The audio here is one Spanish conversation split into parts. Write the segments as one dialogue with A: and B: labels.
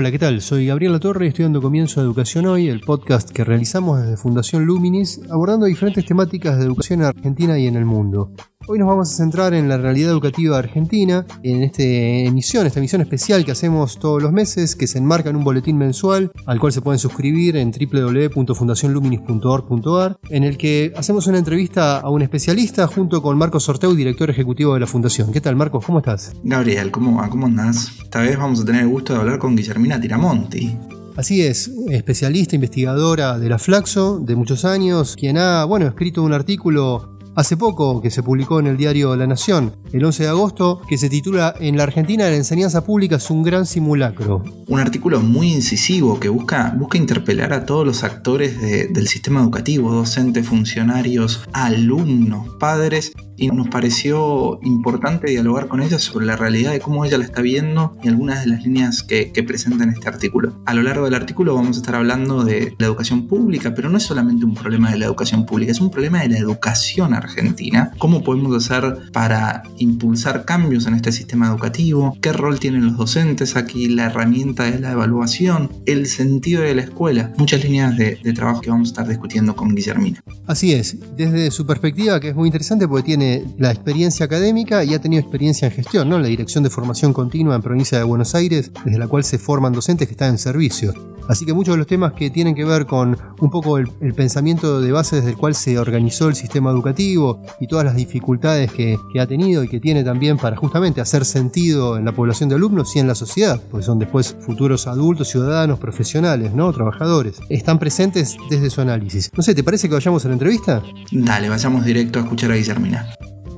A: Hola, ¿qué tal? Soy Gabriel Torre y estoy dando comienzo a Educación Hoy, el podcast que realizamos desde Fundación Luminis, abordando diferentes temáticas de educación en Argentina y en el mundo. Hoy nos vamos a centrar en la realidad educativa argentina, en esta emisión, esta emisión especial que hacemos todos los meses, que se enmarca en un boletín mensual al cual se pueden suscribir en www.fundacionluminis.org.ar, en el que hacemos una entrevista a un especialista junto con Marcos Sorteu, director ejecutivo de la Fundación. ¿Qué tal, Marcos? ¿Cómo estás?
B: Gabriel, ¿cómo? ¿Cómo andás? Esta vez vamos a tener el gusto de hablar con Guillermina Tiramonti.
A: Así es, especialista, investigadora de la Flaxo de muchos años, quien ha, bueno, escrito un artículo hace poco que se publicó en el diario La Nación, el 11 de agosto, que se titula En la Argentina la enseñanza pública es un gran simulacro.
B: Un artículo muy incisivo que busca, busca interpelar a todos los actores del sistema educativo, docentes, funcionarios, alumnos, padres y nos pareció importante dialogar con ella sobre la realidad de cómo ella la está viendo y algunas de las líneas que, presenta en este artículo. A lo largo del artículo vamos a estar hablando de la educación pública, pero no es solamente un problema de la educación pública, es un problema de la educación argentina. ¿Cómo podemos hacer para impulsar cambios en este sistema educativo? ¿Qué rol tienen los docentes aquí? La herramienta de la evaluación, el sentido de la escuela. Muchas líneas de, de trabajo que vamos a estar discutiendo con Guillermina.
A: Así es, desde su perspectiva, que es muy interesante porque tiene la experiencia académica y ha tenido experiencia en gestión, ¿no? La Dirección de Formación Continua en Provincia de Buenos Aires, desde la cual se forman docentes que están en servicio. Así que muchos de los temas que tienen que ver con un poco el, pensamiento de base desde el cual se organizó el sistema educativo y todas las dificultades que, ha tenido y que tiene también para justamente hacer sentido en la población de alumnos y en la sociedad, porque son después futuros adultos, ciudadanos, profesionales, ¿no? Trabajadores. Están presentes desde su análisis. No sé, ¿te parece que vayamos a la entrevista?
B: Dale, vayamos directo a escuchar a Guillermina.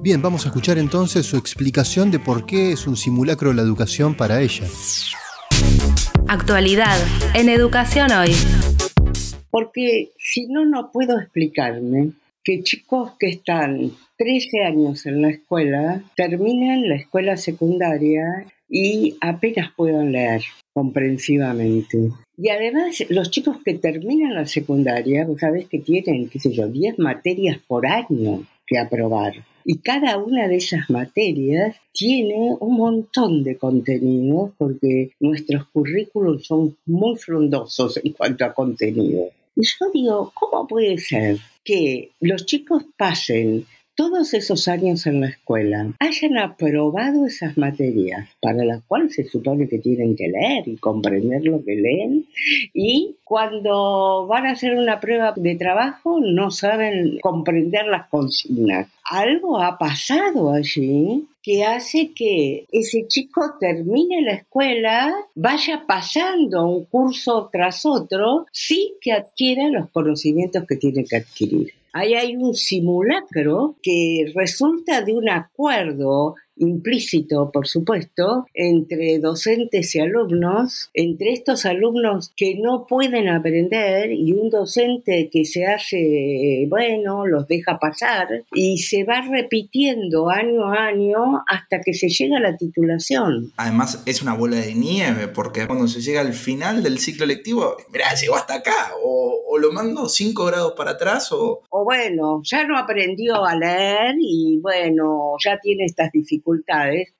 A: Bien, vamos a escuchar entonces su explicación de por qué es un simulacro la educación para ella.
C: Actualidad en Educación Hoy.
D: Porque si no, no puedo explicarme que chicos que están 13 años en la escuela terminen la escuela secundaria y apenas puedan leer comprensivamente. Y además, los chicos que terminan la secundaria, vos sabés que tienen, qué sé yo, 10 materias por año que aprobar. Y cada una de esas materias tiene un montón de contenido porque nuestros currículos son muy frondosos en cuanto a contenido. Y yo digo, ¿cómo puede ser que los chicos pasen todos esos años en la escuela hayan aprobado esas materias para las cuales se supone que tienen que leer y comprender lo que leen y cuando van a hacer una prueba de trabajo no saben comprender las consignas. Algo ha pasado allí que hace que ese chico termine la escuela, vaya pasando un curso tras otro, sí que adquiera los conocimientos que tiene que adquirir. Ahí hay un simulacro que resulta de un acuerdo implícito, por supuesto, entre docentes y alumnos, entre estos alumnos que no pueden aprender y un docente que se hace, bueno, los deja pasar y se va repitiendo año a año hasta que se llega a la titulación.
B: Además es una bola de nieve porque cuando se llega al final del ciclo lectivo, mira, llegó hasta acá o, lo mando cinco grados para atrás o...
D: O bueno, ya no aprendió a leer y bueno, ya tiene estas dificultades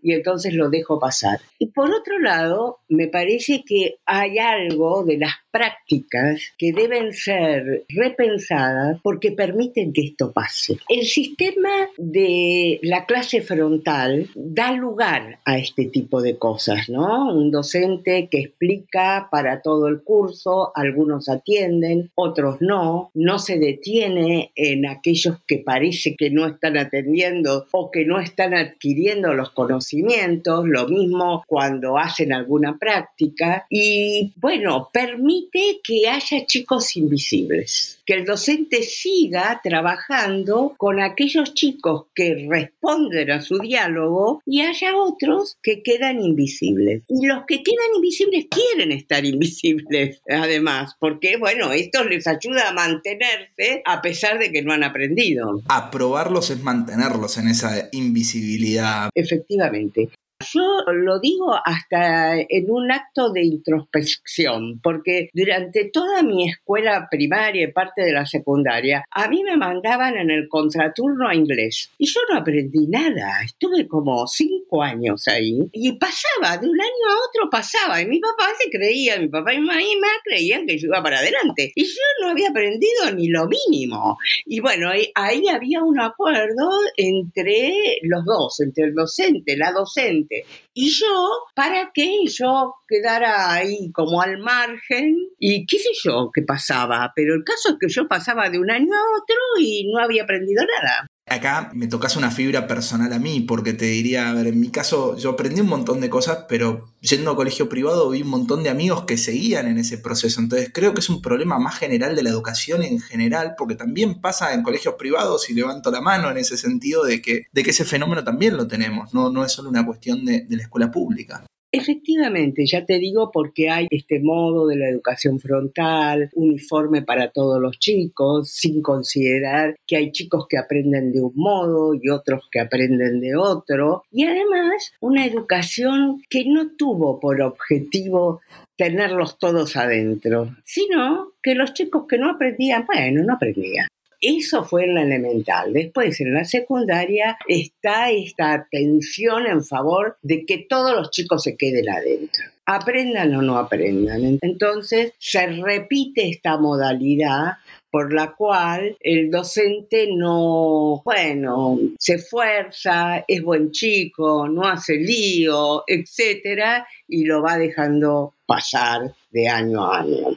D: y entonces lo dejo pasar. Y por otro lado, me parece que hay algo de las prácticas que deben ser repensadas porque permiten que esto pase. El sistema de la clase frontal da lugar a este tipo de cosas, ¿no? Un docente que explica para todo el curso, algunos atienden, otros no, no se detiene en aquellos que parece que no están atendiendo o que no están adquiriendo los conocimientos, lo mismo cuando hacen alguna práctica y bueno, permite que haya chicos invisibles. Que el docente siga trabajando con aquellos chicos que responden a su diálogo y haya otros que quedan invisibles. Y los que quedan invisibles quieren estar invisibles, además, porque, bueno, esto les ayuda a mantenerse a pesar de que no han aprendido.
B: Aprobarlos es mantenerlos en esa invisibilidad.
D: Efectivamente. Yo lo digo hasta en un acto de introspección, porque durante toda mi escuela primaria y parte de la secundaria, a mí me mandaban en el contraturno a inglés y yo no aprendí nada. Estuve como cinco años ahí y pasaba, de un año a otro pasaba. Y mi papá se creía, mi papá y mi mamá creían que yo iba para adelante. Y yo no había aprendido ni lo mínimo. Y bueno, ahí había un acuerdo entre los dos, entre el docente, la docente y yo, para que yo quedara ahí como al margen. Y qué sé yo qué pasaba, pero el caso es que yo pasaba de un año a otro y no había aprendido nada.
B: Acá me tocas una fibra personal a mí, porque te diría, a ver, en mi caso yo aprendí un montón de cosas, pero yendo a colegio privado vi un montón de amigos que seguían en ese proceso. Entonces creo que es un problema más general de la educación en general, porque también pasa en colegios privados, y levanto la mano en ese sentido, de que, de que ese fenómeno también lo tenemos, no, no es solo una cuestión de la escuela pública.
D: Efectivamente, ya te digo porque hay este modo de la educación frontal, uniforme para todos los chicos, sin considerar que hay chicos que aprenden de un modo y otros que aprenden de otro, y además una educación que no tuvo por objetivo tenerlos todos adentro, sino que los chicos que no aprendían, bueno, no aprendían. Eso fue en la elemental. Después, en la secundaria, está esta atención en favor de que todos los chicos se queden adentro aprendan o no aprendan. Entonces se repite esta modalidad por la cual el docente no, bueno, se esfuerza, es buen chico, no hace lío, etcétera, y lo va dejando pasar de año a año.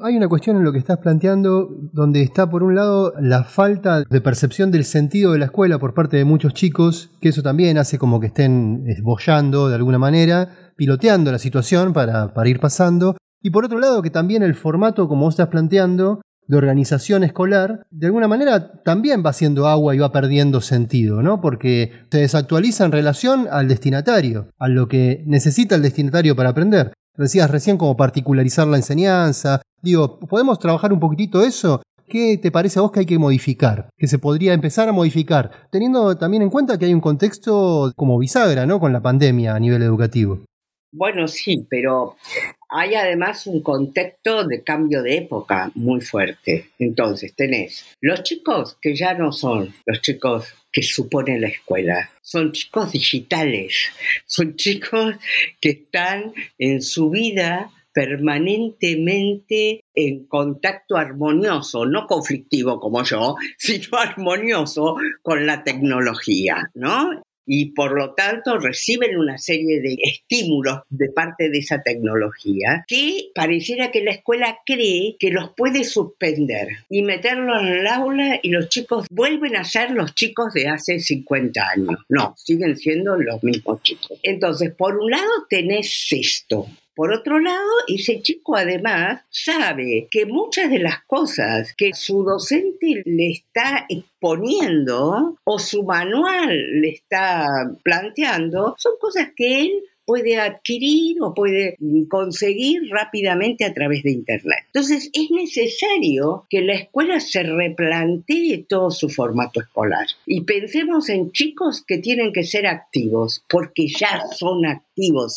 A: Hay una cuestión en lo que estás planteando donde está por un lado la falta de percepción del sentido de la escuela por parte de muchos chicos, que eso también hace como que estén esbollando de alguna manera, piloteando la situación para, ir pasando. Y por otro lado que también el formato, como vos estás planteando, de organización escolar, de alguna manera también va haciendo agua y va perdiendo sentido, ¿no? Porque se desactualiza en relación al destinatario, a lo que necesita el destinatario para aprender. Decías recién como particularizar la enseñanza. Digo, ¿podemos trabajar un poquitito eso? ¿Qué te parece a vos que hay que modificar? Que se podría empezar a modificar, teniendo también en cuenta que hay un contexto como bisagra, ¿no? Con la pandemia a nivel educativo.
D: Bueno, sí, pero hay además un contexto de cambio de época muy fuerte. Entonces, tenés los chicos que ya no son los chicos que supone la escuela. Son chicos digitales, son chicos que están en su vida permanentemente en contacto armonioso, no conflictivo como yo, sino armonioso con la tecnología, ¿no? y por lo tanto reciben una serie de estímulos de parte de esa tecnología que pareciera que la escuela cree que los puede suspender y meterlo en el aula y los chicos vuelven a ser los chicos de hace 50 años. No, siguen siendo los mismos chicos. Entonces, por un lado tenés esto, por otro lado, ese chico además sabe que muchas de las cosas que su docente le está exponiendo o su manual le está planteando son cosas que él puede adquirir o puede conseguir rápidamente a través de Internet. Entonces es necesario que la escuela se replantee todo su formato escolar y pensemos en chicos que tienen que ser activos porque ya son activos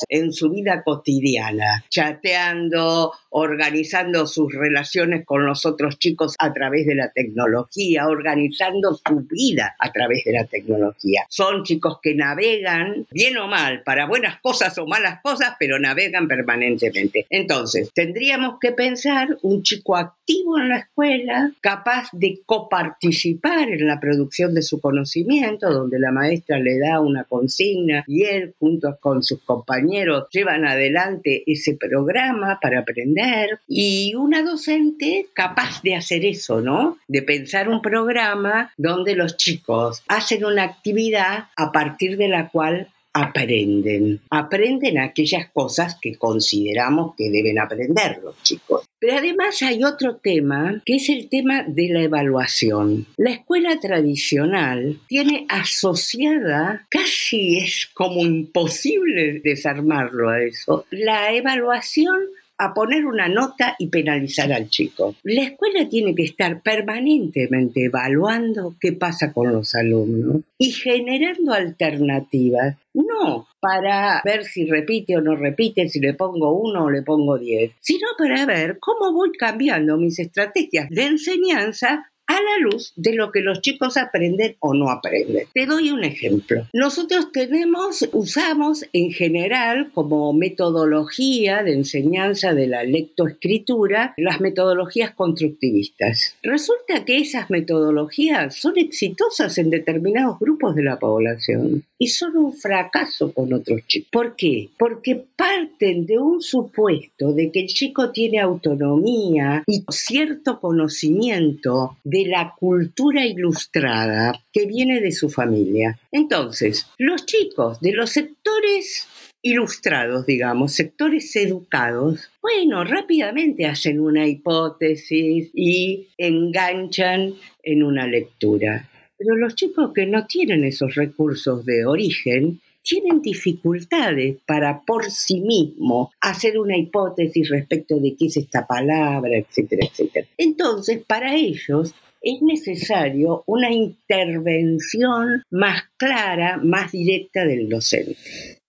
D: en su vida cotidiana, chateando, organizando sus relaciones con los otros chicos a través de la tecnología, organizando su vida a través de la tecnología. Son chicos que navegan, bien o mal, para buenas cosas o malas cosas, pero navegan permanentemente. Entonces, tendríamos que pensar un chico activo en la escuela, capaz de coparticipar en la producción de su conocimiento, donde la maestra le da una consigna y él, junto con sus compañeros, llevan adelante ese programa para aprender y una docente capaz de hacer eso, ¿no? De pensar un programa donde los chicos hacen una actividad a partir de la cual aprenden. Aprenden aquellas cosas que consideramos que deben aprender los chicos. Pero además hay otro tema, que es el tema de la evaluación. La escuela tradicional tiene asociada, casi es como imposible desarmarlo a eso, la evaluación a poner una nota y penalizar al chico. La escuela tiene que estar permanentemente evaluando qué pasa con los alumnos y generando alternativas, no para ver si repite o no repite, si le pongo uno o le pongo diez, sino para ver cómo voy cambiando mis estrategias de enseñanza a la luz de lo que los chicos aprenden o no aprenden. Te doy un ejemplo. Nosotros tenemos, usamos en general como metodología de enseñanza de la lectoescritura las metodologías constructivistas. Resulta que esas metodologías son exitosas en determinados grupos de la población y son un fracaso con otros chicos. ¿Por qué? Porque parten de un supuesto de que el chico tiene autonomía y cierto conocimiento de la cultura ilustrada que viene de su familia. Entonces, los chicos de los sectores ilustrados, digamos, sectores educados, bueno, rápidamente hacen una hipótesis y enganchan en una lectura. Pero los chicos que no tienen esos recursos de origen tienen dificultades para por sí mismos hacer una hipótesis respecto de qué es esta palabra, etcétera, etcétera. Entonces, para ellos es necesario una intervención más clara, más directa del docente.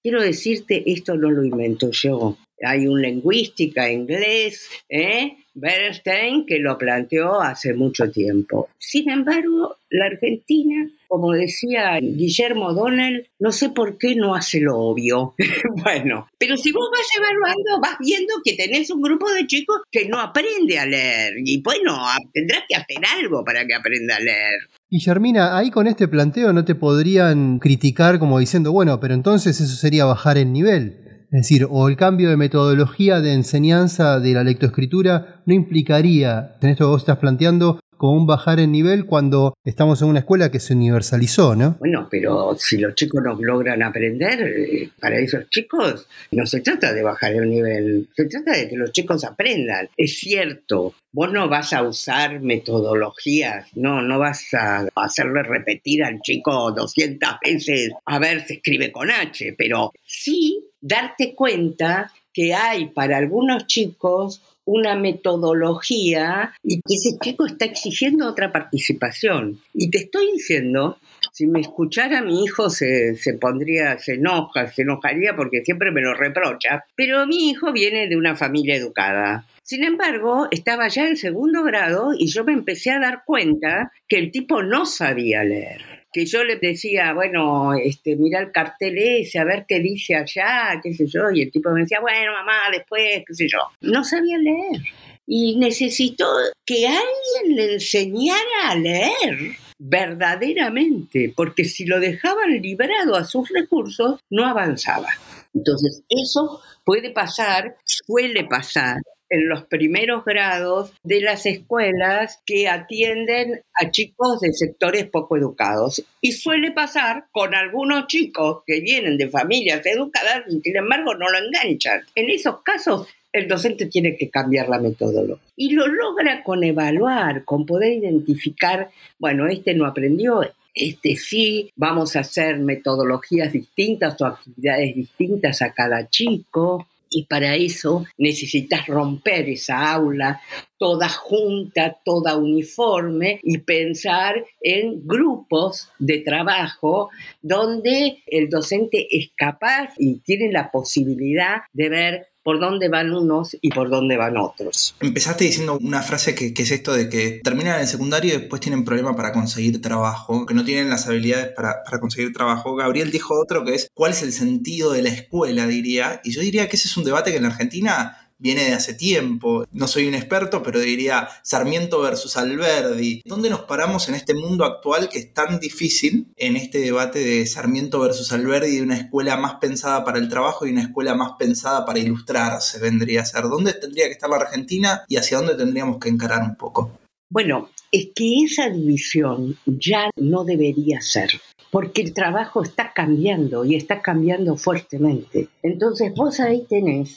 D: Quiero decirte, esto no lo invento yo. Hay un lingüística inglés, ¿eh? Bernstein, que lo planteó hace mucho tiempo. Sin embargo, la Argentina, como decía Guillermo Donel, no sé por qué no hace lo obvio. bueno, pero si vos vas evaluando, vas viendo que tenés un grupo de chicos que no aprende a leer. Y bueno, tendrás que hacer algo para que aprenda a leer.
A: Y Germina, ahí con este planteo no te podrían criticar como diciendo, bueno, pero entonces eso sería bajar el nivel. Es decir, o el cambio de metodología de enseñanza de la lectoescritura no implicaría, en esto que vos estás planteando, como un bajar el nivel cuando estamos en una escuela que se universalizó, ¿no?
D: Bueno, pero si los chicos no logran aprender, eh, para esos chicos no se trata de bajar el nivel, se trata de que los chicos aprendan. Es cierto, vos no vas a usar metodologías, no, no vas a hacerle repetir al chico 200 veces a ver si escribe con H, pero sí darte cuenta que hay para algunos chicos una metodología y que ese chico está exigiendo otra participación. Y te estoy diciendo, si me escuchara mi hijo se, se, pondría, se enoja, se enojaría porque siempre me lo reprocha, pero mi hijo viene de una familia educada. Sin embargo, estaba ya en segundo grado y yo me empecé a dar cuenta que el tipo no sabía leer que yo le decía, bueno, este, mira el cartel ese, a ver qué dice allá, qué sé yo, y el tipo me decía, bueno, mamá, después, qué sé yo. No sabía leer. Y necesitó que alguien le enseñara a leer verdaderamente, porque si lo dejaban librado a sus recursos, no avanzaba. Entonces, eso puede pasar, suele pasar en los primeros grados de las escuelas que atienden a chicos de sectores poco educados. Y suele pasar con algunos chicos que vienen de familias educadas y sin embargo no lo enganchan. En esos casos el docente tiene que cambiar la metodología. Y lo logra con evaluar, con poder identificar, bueno, este no aprendió, este sí, vamos a hacer metodologías distintas o actividades distintas a cada chico y para eso necesitas romper esa aula toda junta, toda uniforme y pensar en grupos de trabajo donde el docente es capaz y tiene la posibilidad de ver por dónde van unos y por dónde van otros.
B: Empezaste diciendo una frase que, es esto de que terminan el secundario y después tienen problemas para conseguir trabajo, que no tienen las habilidades para, para, conseguir trabajo. Gabriel dijo otro que es cuál es el sentido de la escuela, diría. Y yo diría que ese es un debate que en Argentina viene de hace tiempo. No soy un experto, pero diría Sarmiento versus Alberdi. ¿Dónde nos paramos en este mundo actual que es tan difícil en este debate de Sarmiento versus Alberdi, de una escuela más pensada para el trabajo y una escuela más pensada para ilustrarse, vendría a ser? ¿Dónde tendría que estar la Argentina y hacia dónde tendríamos que encarar un poco?
D: Bueno, es que esa división ya no debería ser. porque el trabajo está cambiando y está cambiando fuertemente. Entonces vos ahí tenés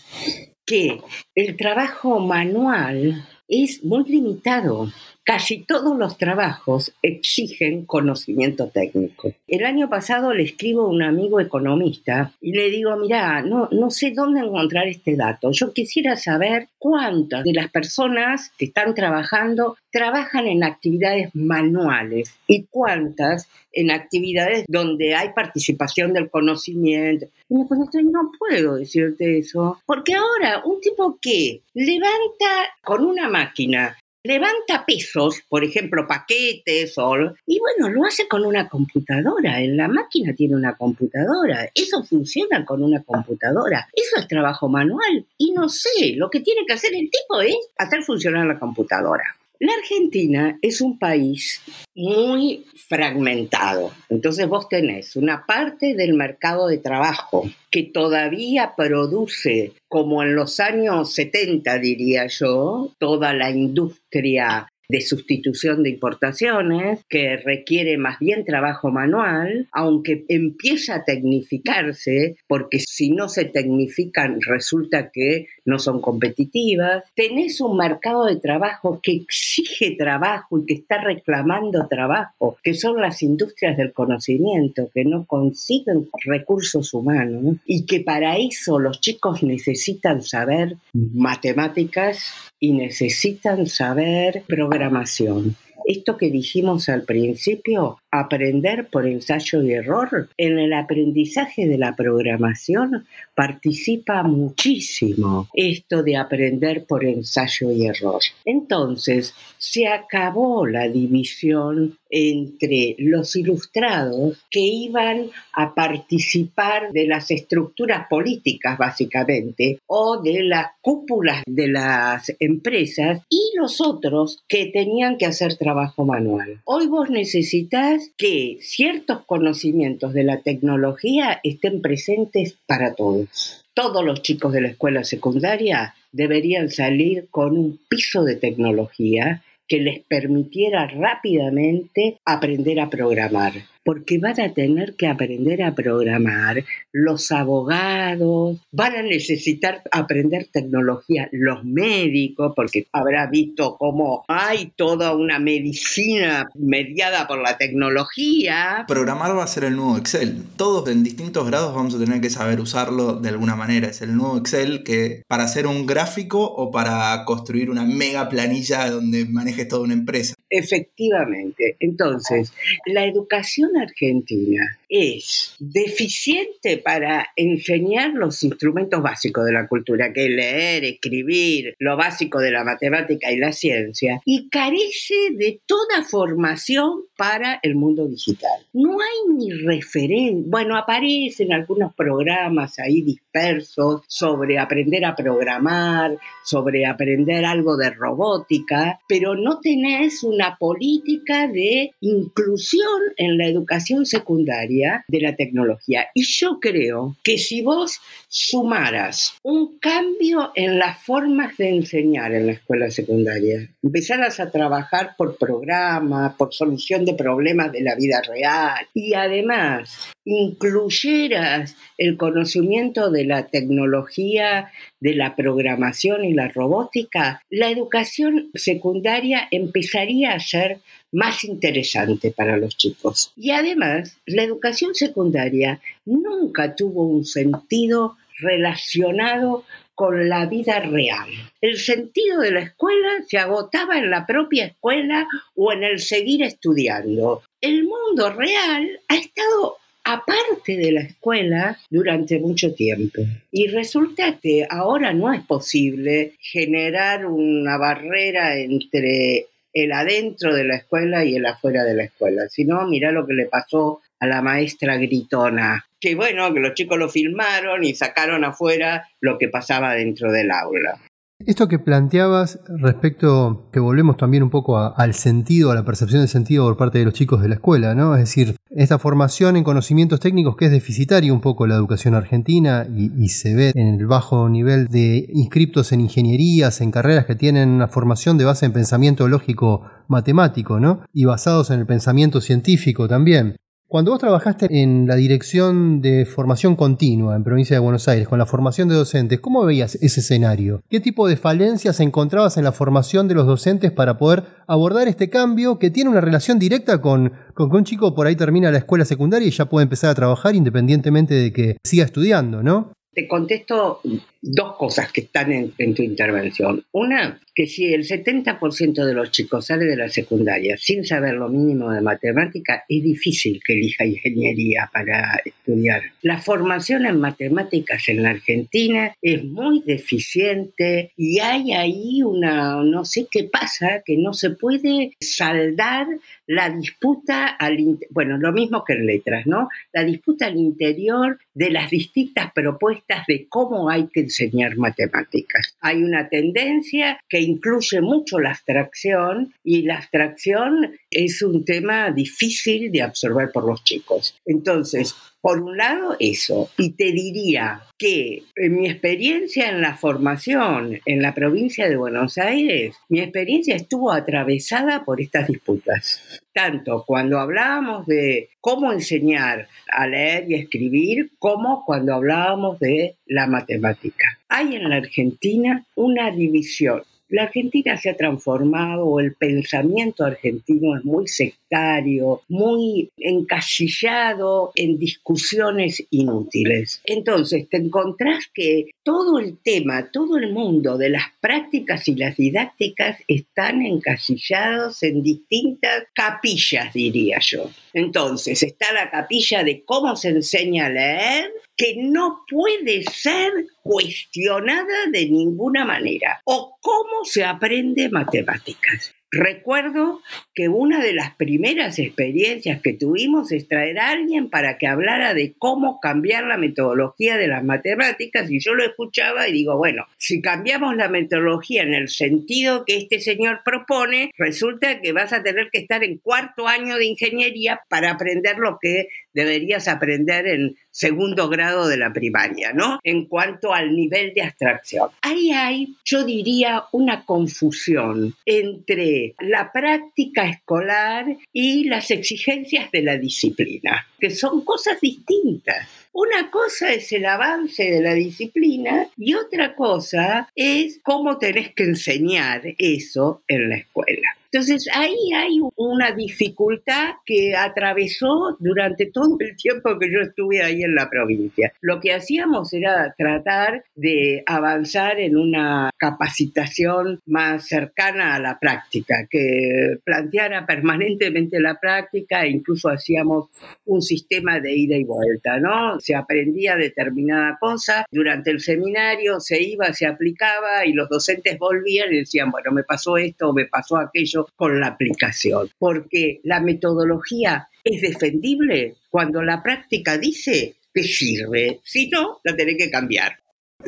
D: que el trabajo manual es muy limitado. Casi todos los trabajos exigen conocimiento técnico. El año pasado le escribo a un amigo economista y le digo, mira, no, no sé dónde encontrar este dato. Yo quisiera saber cuántas de las personas que están trabajando trabajan en actividades manuales y cuántas en actividades donde hay participación del conocimiento. Y me pone, no puedo decirte eso, porque ahora un tipo que levanta con una máquina levanta pesos, por ejemplo, paquetes, o, y bueno, lo hace con una computadora. En la máquina tiene una computadora. Eso funciona con una computadora. Eso es trabajo manual. Y no sé, lo que tiene que hacer el tipo es hacer funcionar la computadora. La Argentina es un país muy fragmentado. Entonces vos tenés una parte del mercado de trabajo que todavía produce, como en los años 70 diría yo, toda la industria de sustitución de importaciones, que requiere más bien trabajo manual, aunque empieza a tecnificarse, porque si no se tecnifican resulta que no son competitivas. Tenés un mercado de trabajo que exige trabajo y que está reclamando trabajo, que son las industrias del conocimiento, que no consiguen recursos humanos y que para eso los chicos necesitan saber matemáticas y necesitan saber programación. Esto que dijimos al principio, aprender por ensayo y error, en el aprendizaje de la programación participa muchísimo esto de aprender por ensayo y error. Entonces, se acabó la división entre los ilustrados que iban a participar de las estructuras políticas básicamente o de las cúpulas de las empresas y los otros que tenían que hacer trabajo manual. Hoy vos necesitas que ciertos conocimientos de la tecnología estén presentes para todos. Todos los chicos de la escuela secundaria deberían salir con un piso de tecnología que les permitiera rápidamente aprender a programar porque van a tener que aprender a programar, los abogados, van a necesitar aprender tecnología, los médicos, porque habrá visto cómo hay toda una medicina mediada por la tecnología.
B: Programar va a ser el nuevo Excel. Todos en distintos grados vamos a tener que saber usarlo de alguna manera. Es el nuevo Excel que para hacer un gráfico o para construir una mega planilla donde manejes toda una empresa.
D: Efectivamente. Entonces, la educación argentina es deficiente para enseñar los instrumentos básicos de la cultura, que es leer, escribir, lo básico de la matemática y la ciencia, y carece de toda formación para el mundo digital. No hay ni referencia, bueno, aparecen algunos programas ahí dispersos sobre aprender a programar, sobre aprender algo de robótica, pero no tenés una política de inclusión en la educación secundaria de la tecnología. Y yo creo que si vos sumaras un cambio en las formas de enseñar en la escuela secundaria, empezaras a trabajar por programa, por solución de problemas de la vida real y además incluyeras el conocimiento de la tecnología, de la programación y la robótica, la educación secundaria empezaría a ser más interesante para los chicos. Y además, la educación secundaria nunca tuvo un sentido relacionado con la vida real. El sentido de la escuela se agotaba en la propia escuela o en el seguir estudiando. El mundo real ha estado aparte de la escuela durante mucho tiempo. Y resulta que ahora no es posible generar una barrera entre el adentro de la escuela y el afuera de la escuela. Si no, mira lo que le pasó a la maestra gritona. Que bueno, que los chicos lo filmaron y sacaron afuera lo que pasaba dentro del aula.
A: Esto que planteabas respecto, que volvemos también un poco al sentido, a la percepción del sentido por parte de los chicos de la escuela, ¿no? Es decir, esta formación en conocimientos técnicos que es deficitaria un poco la educación argentina y, y, se ve en el bajo nivel de inscriptos en ingenierías, en carreras que tienen una formación de base en pensamiento lógico matemático, ¿no? Y basados en el pensamiento científico también. Cuando vos trabajaste en la dirección de formación continua en provincia de Buenos Aires, con la formación de docentes, ¿cómo veías ese escenario? ¿Qué tipo de falencias encontrabas en la formación de los docentes para poder abordar este cambio que tiene una relación directa con, con que un chico por ahí termina la escuela secundaria y ya puede empezar a trabajar independientemente de que siga estudiando, ¿no?
D: Te contesto dos cosas que están en, tu intervención. Una, que si el 70% de los chicos sale de la secundaria sin saber lo mínimo de matemática, es difícil que elija ingeniería para estudiar. La formación en matemáticas en la Argentina es muy deficiente y hay ahí una, no sé qué pasa, que no se puede saldar la disputa al, bueno, lo mismo que en letras, ¿no? La disputa al interior de las distintas propuestas de cómo hay que enseñar matemáticas. Hay una tendencia que incluye mucho la abstracción y la abstracción es un tema difícil de absorber por los chicos. Entonces, por un lado, eso. Y te diría que en mi experiencia en la formación en la provincia de Buenos Aires, mi experiencia estuvo atravesada por estas disputas. Tanto cuando hablábamos de cómo enseñar a leer y escribir, como cuando hablábamos de la matemática. Hay en la Argentina una división la Argentina se ha transformado, el pensamiento argentino es muy sectario, muy encasillado en discusiones inútiles. Entonces te encontrás que todo el tema, todo el mundo de las prácticas y las didácticas están encasillados en distintas capillas, diría yo. Entonces está la capilla de cómo se enseña a leer, que no puede ser cuestionada de ninguna manera, o cómo se aprende matemáticas. Recuerdo que una de las primeras experiencias que tuvimos es traer a alguien para que hablara de cómo cambiar la metodología de las matemáticas y yo lo escuchaba y digo, bueno, si cambiamos la metodología en el sentido que este señor propone, resulta que vas a tener que estar en cuarto año de ingeniería para aprender lo que deberías aprender en segundo grado de la primaria, ¿no? En cuanto al nivel de abstracción. Ahí hay, yo diría, una confusión entre la práctica escolar y las exigencias de la disciplina, que son cosas distintas. Una cosa es el avance de la disciplina y otra cosa es cómo tenés que enseñar eso en la escuela. Entonces ahí hay una dificultad que atravesó durante todo el tiempo que yo estuve ahí en la provincia. Lo que hacíamos era tratar de avanzar en una capacitación más cercana a la práctica, que planteara permanentemente la práctica e incluso hacíamos un sistema de ida y vuelta, ¿no? Se aprendía determinada cosa durante el seminario, se iba, se aplicaba y los docentes volvían y decían, bueno, me pasó esto, me pasó aquello, con la aplicación, porque la metodología es defendible cuando la práctica dice que sirve, si no, la tenés que cambiar.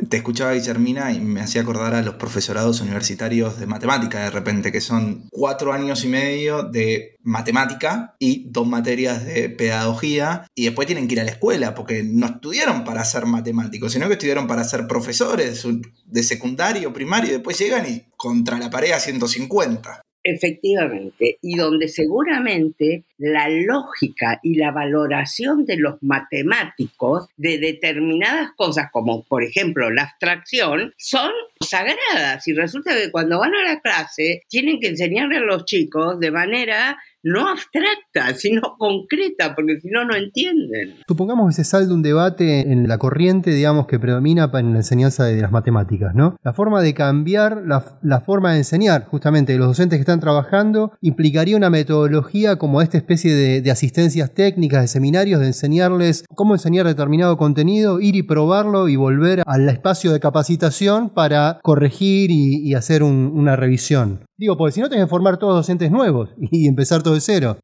B: Te escuchaba Guillermina y me hacía acordar a los profesorados universitarios de matemática de repente, que son cuatro años y medio de matemática y dos materias de pedagogía y después tienen que ir a la escuela porque no estudiaron para ser matemáticos, sino que estudiaron para ser profesores de secundario, primario y después llegan y contra la pared a 150.
D: Efectivamente, y donde seguramente la lógica y la valoración de los matemáticos de determinadas cosas, como por ejemplo la abstracción, son sagradas. Y resulta que cuando van a la clase tienen que enseñarle a los chicos de manera no abstracta, sino concreta, porque si no, no entienden.
A: Supongamos que se salde un debate en la corriente, digamos, que predomina en la enseñanza de las matemáticas, ¿no? La forma de cambiar la, forma de enseñar, justamente, de los docentes que están trabajando, implicaría una metodología como esta especie de, asistencias técnicas, de seminarios, de enseñarles cómo enseñar determinado contenido, ir y probarlo y volver al espacio de capacitación para corregir y, hacer una revisión. Digo, porque si no tenés que formar todos docentes nuevos y empezar todo de cero.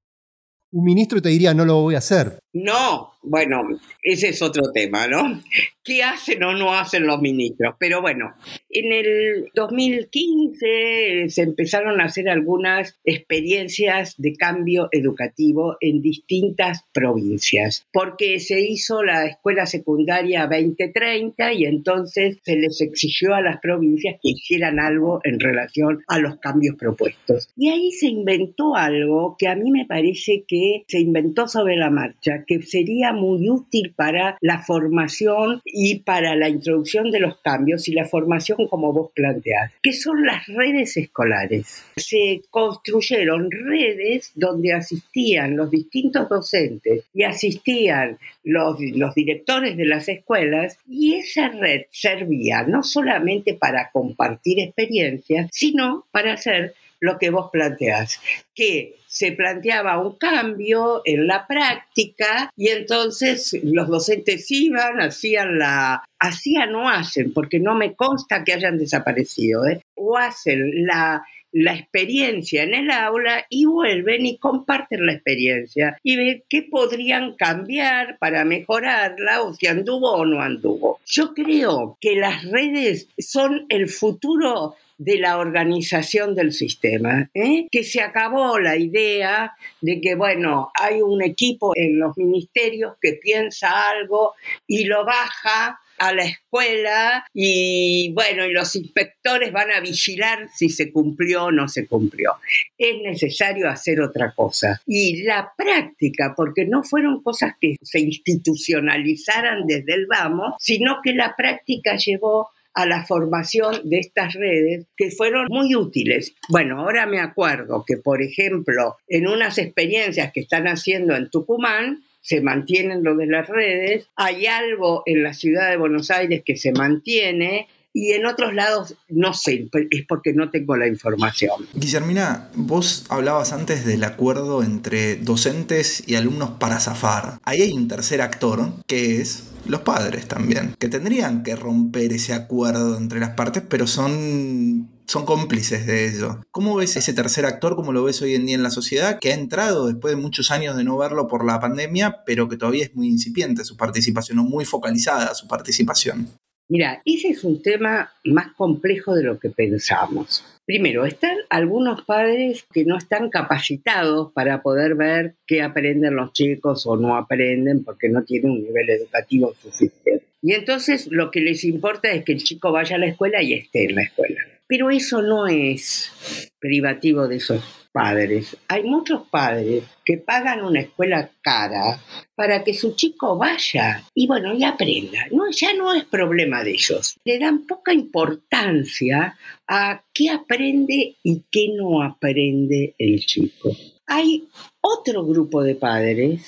A: Un ministro te diría, no lo voy a hacer.
D: No, bueno, ese es otro tema, ¿no? ¿Qué hacen o no hacen los ministros? Pero bueno, en el 2015 se empezaron a hacer algunas experiencias de cambio educativo en distintas provincias, porque se hizo la escuela secundaria 2030 y entonces se les exigió a las provincias que hicieran algo en relación a los cambios propuestos. Y ahí se inventó algo que a mí me parece que se inventó sobre la marcha, que sería muy útil para la formación y para la introducción de los cambios y la formación como vos planteás, que son las redes escolares. Se construyeron redes donde asistían los distintos docentes y asistían los, los directores de las escuelas y esa red servía no solamente para compartir experiencias, sino para hacer lo que vos planteás, que se planteaba un cambio en la práctica y entonces los docentes iban, hacían la, hacían o hacen, porque no me consta que hayan desaparecido, ¿eh? o hacen la, la experiencia en el aula y vuelven y comparten la experiencia y ven qué podrían cambiar para mejorarla o si anduvo o no anduvo. Yo creo que las redes son el futuro de la organización del sistema, ¿eh? que se acabó la idea de que, bueno, hay un equipo en los ministerios que piensa algo y lo baja a la escuela y bueno, y los inspectores van a vigilar si se cumplió o no se cumplió. Es necesario hacer otra cosa. Y la práctica, porque no fueron cosas que se institucionalizaran desde el vamos, sino que la práctica llevó a la formación de estas redes que fueron muy útiles. Bueno, ahora me acuerdo que, por ejemplo, en unas experiencias que están haciendo en Tucumán, se mantienen lo de las redes, hay algo en la ciudad de Buenos Aires que se mantiene, y en otros lados no sé, es porque no tengo la información.
B: Guillermina, vos hablabas antes del acuerdo entre docentes y alumnos para zafar. Ahí hay un tercer actor que es los padres también, que tendrían que romper ese acuerdo entre las partes, pero son, son cómplices de ello. ¿Cómo ves ese tercer actor, cómo lo ves hoy en día en la sociedad, que ha entrado después de muchos años de no verlo por la pandemia, pero que todavía es muy incipiente su participación o muy focalizada su participación?
D: Mira, ese es un tema más complejo de lo que pensamos. Primero, están algunos padres que no están capacitados para poder ver qué aprenden los chicos o no aprenden porque no tienen un nivel educativo suficiente. Y entonces lo que les importa es que el chico vaya a la escuela y esté en la escuela. Pero eso no es privativo de esos padres. Hay muchos padres que pagan una escuela cara para que su chico vaya y bueno, y aprenda. No, ya no es problema de ellos. Le dan poca importancia a qué aprende y qué no aprende el chico. Hay otro grupo de padres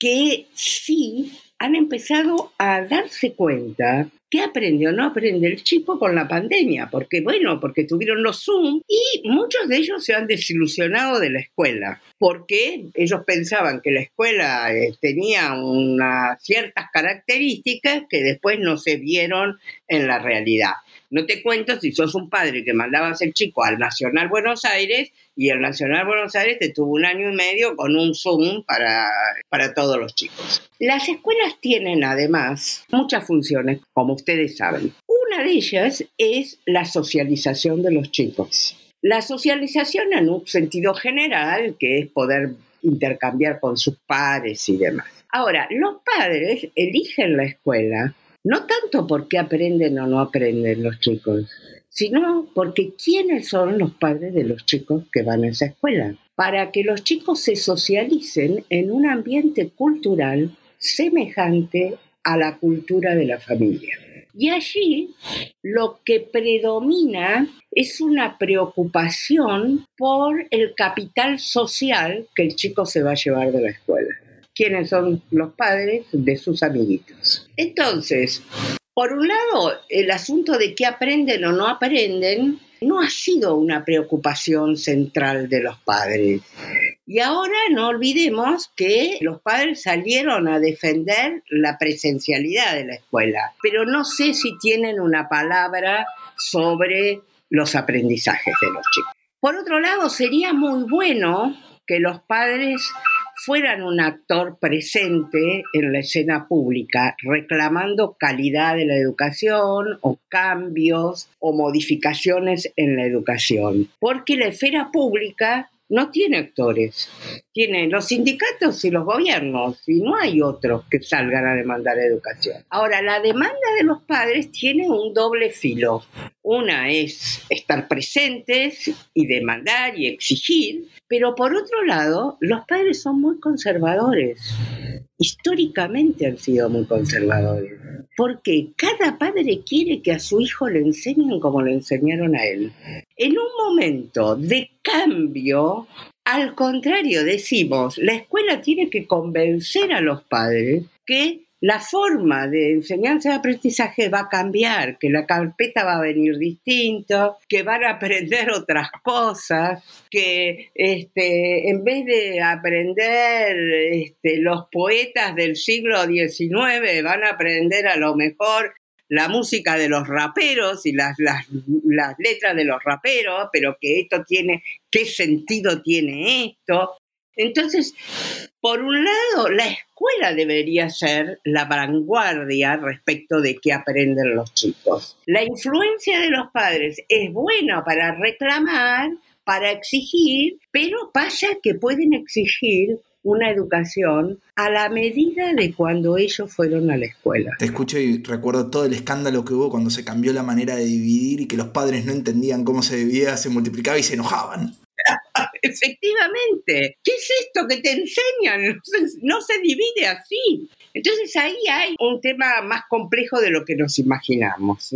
D: que sí han empezado a darse cuenta ¿Qué aprendió? No aprende el chico con la pandemia, porque bueno, porque tuvieron los Zoom y muchos de ellos se han desilusionado de la escuela, porque ellos pensaban que la escuela eh, tenía unas ciertas características que después no se vieron en la realidad. No te cuento si sos un padre que mandabas el chico al Nacional Buenos Aires y el Nacional Buenos Aires te tuvo un año y medio con un Zoom para, para todos los chicos. Las escuelas tienen además muchas funciones, como ustedes saben. Una de ellas es la socialización de los chicos. La socialización en un sentido general, que es poder intercambiar con sus padres y demás. Ahora, los padres eligen la escuela no tanto porque aprenden o no aprenden los chicos, sino porque quiénes son los padres de los chicos que van a esa escuela, para que los chicos se socialicen en un ambiente cultural semejante a la cultura de la familia. Y allí lo que predomina es una preocupación por el capital social que el chico se va a llevar de la escuela quiénes son los padres de sus amiguitos. Entonces, por un lado, el asunto de qué aprenden o no aprenden no ha sido una preocupación central de los padres. Y ahora no olvidemos que los padres salieron a defender la presencialidad de la escuela, pero no sé si tienen una palabra sobre los aprendizajes de los chicos. Por otro lado, sería muy bueno que los padres fueran un actor presente en la escena pública, reclamando calidad de la educación o cambios o modificaciones en la educación. Porque la esfera pública no tiene actores, tiene los sindicatos y los gobiernos, y no hay otros que salgan a demandar educación. Ahora, la demanda de los padres tiene un doble filo. Una es estar presentes y demandar y exigir, pero por otro lado, los padres son muy conservadores. Históricamente han sido muy conservadores, porque cada padre quiere que a su hijo le enseñen como le enseñaron a él. En un momento de cambio, al contrario, decimos, la escuela tiene que convencer a los padres que la forma de enseñanza y aprendizaje va a cambiar, que la carpeta va a venir distinto, que van a aprender otras cosas, que este, en vez de aprender este, los poetas del siglo XIX, van a aprender a lo mejor la música de los raperos y las, las, las letras de los raperos, pero que esto tiene, ¿qué sentido tiene esto? Entonces, por un lado, la escuela debería ser la vanguardia respecto de qué aprenden los chicos. La influencia de los padres es buena para reclamar, para exigir, pero pasa que pueden exigir una educación a la medida de cuando ellos fueron a la escuela.
B: Te escucho y recuerdo todo el escándalo que hubo cuando se cambió la manera de dividir y que los padres no entendían cómo se dividía, se multiplicaba y se enojaban.
D: Efectivamente, ¿qué es esto que te enseñan? No se, divide así. Entonces ahí hay un tema más complejo de lo que nos imaginamos.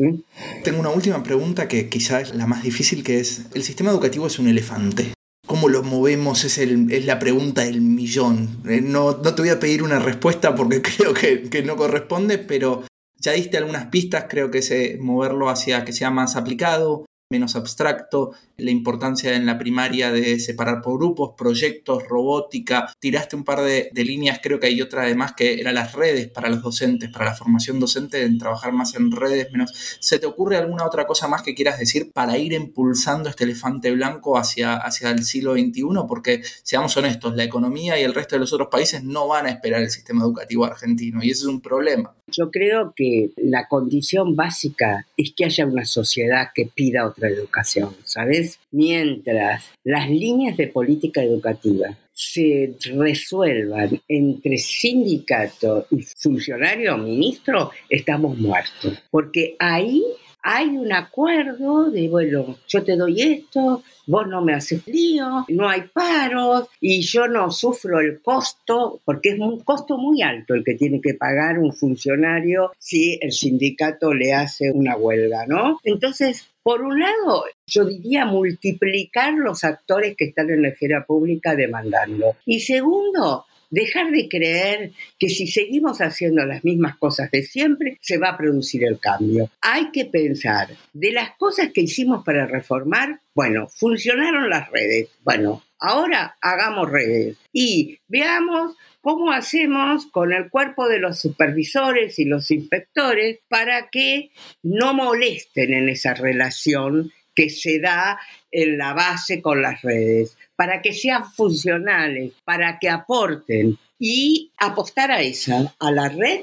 B: Tengo una última pregunta que quizás es la más difícil, que es, ¿el sistema educativo es un elefante? ¿Cómo lo movemos? Es, es la pregunta del millón. Eh, no, no, te voy a pedir una respuesta porque creo que, que no corresponde, pero ya diste algunas pistas, creo que es eh, moverlo hacia que sea más aplicado, menos abstracto, la importancia en la primaria de separar por grupos, proyectos, robótica. Tiraste un par de, líneas, creo que hay otra además que era las redes para los docentes, para la formación docente, en trabajar más en redes, menos. ¿Se te ocurre alguna otra cosa más que quieras decir para ir impulsando este elefante blanco hacia, hacia el siglo XXI? Porque, seamos honestos, la economía y el resto de los otros países no van a esperar el sistema educativo argentino y ese es un problema.
D: Yo creo que la condición básica es que haya una sociedad que pida otra educación, ¿sabes? Mientras las líneas de política educativa se resuelvan entre sindicato y funcionario o ministro, estamos muertos. Porque ahí hay un acuerdo de, bueno, yo te doy esto, vos no me haces lío, no hay paros y yo no sufro el costo, porque es un costo muy alto el que tiene que pagar un funcionario si el sindicato le hace una huelga, ¿no? Entonces, por un lado, yo diría multiplicar los actores que están en la esfera pública demandando. Y segundo, dejar de creer que si seguimos haciendo las mismas cosas de siempre, se va a producir el cambio. Hay que pensar de las cosas que hicimos para reformar, bueno, funcionaron las redes, bueno, ahora hagamos redes y veamos cómo hacemos con el cuerpo de los supervisores y los inspectores para que no molesten en esa relación que se da en la base con las redes, para que sean funcionales, para que aporten y apostar a esa, a la red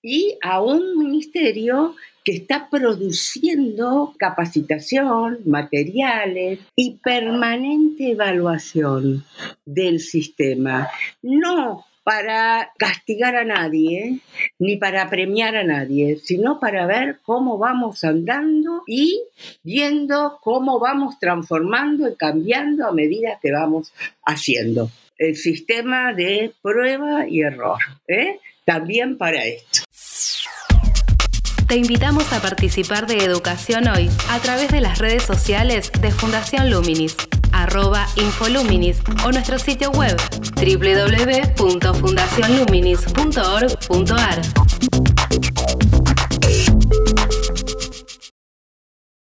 D: y a un ministerio que está produciendo capacitación, materiales y permanente evaluación del sistema. No para castigar a nadie, ni para premiar a nadie, sino para ver cómo vamos andando y viendo cómo vamos transformando y cambiando a medida que vamos haciendo. El sistema de prueba y error, ¿eh? también para esto.
C: Te invitamos a participar de Educación Hoy a través de las redes sociales de Fundación Luminis arroba infoluminis o nuestro sitio web www.fundacionluminis.org.ar.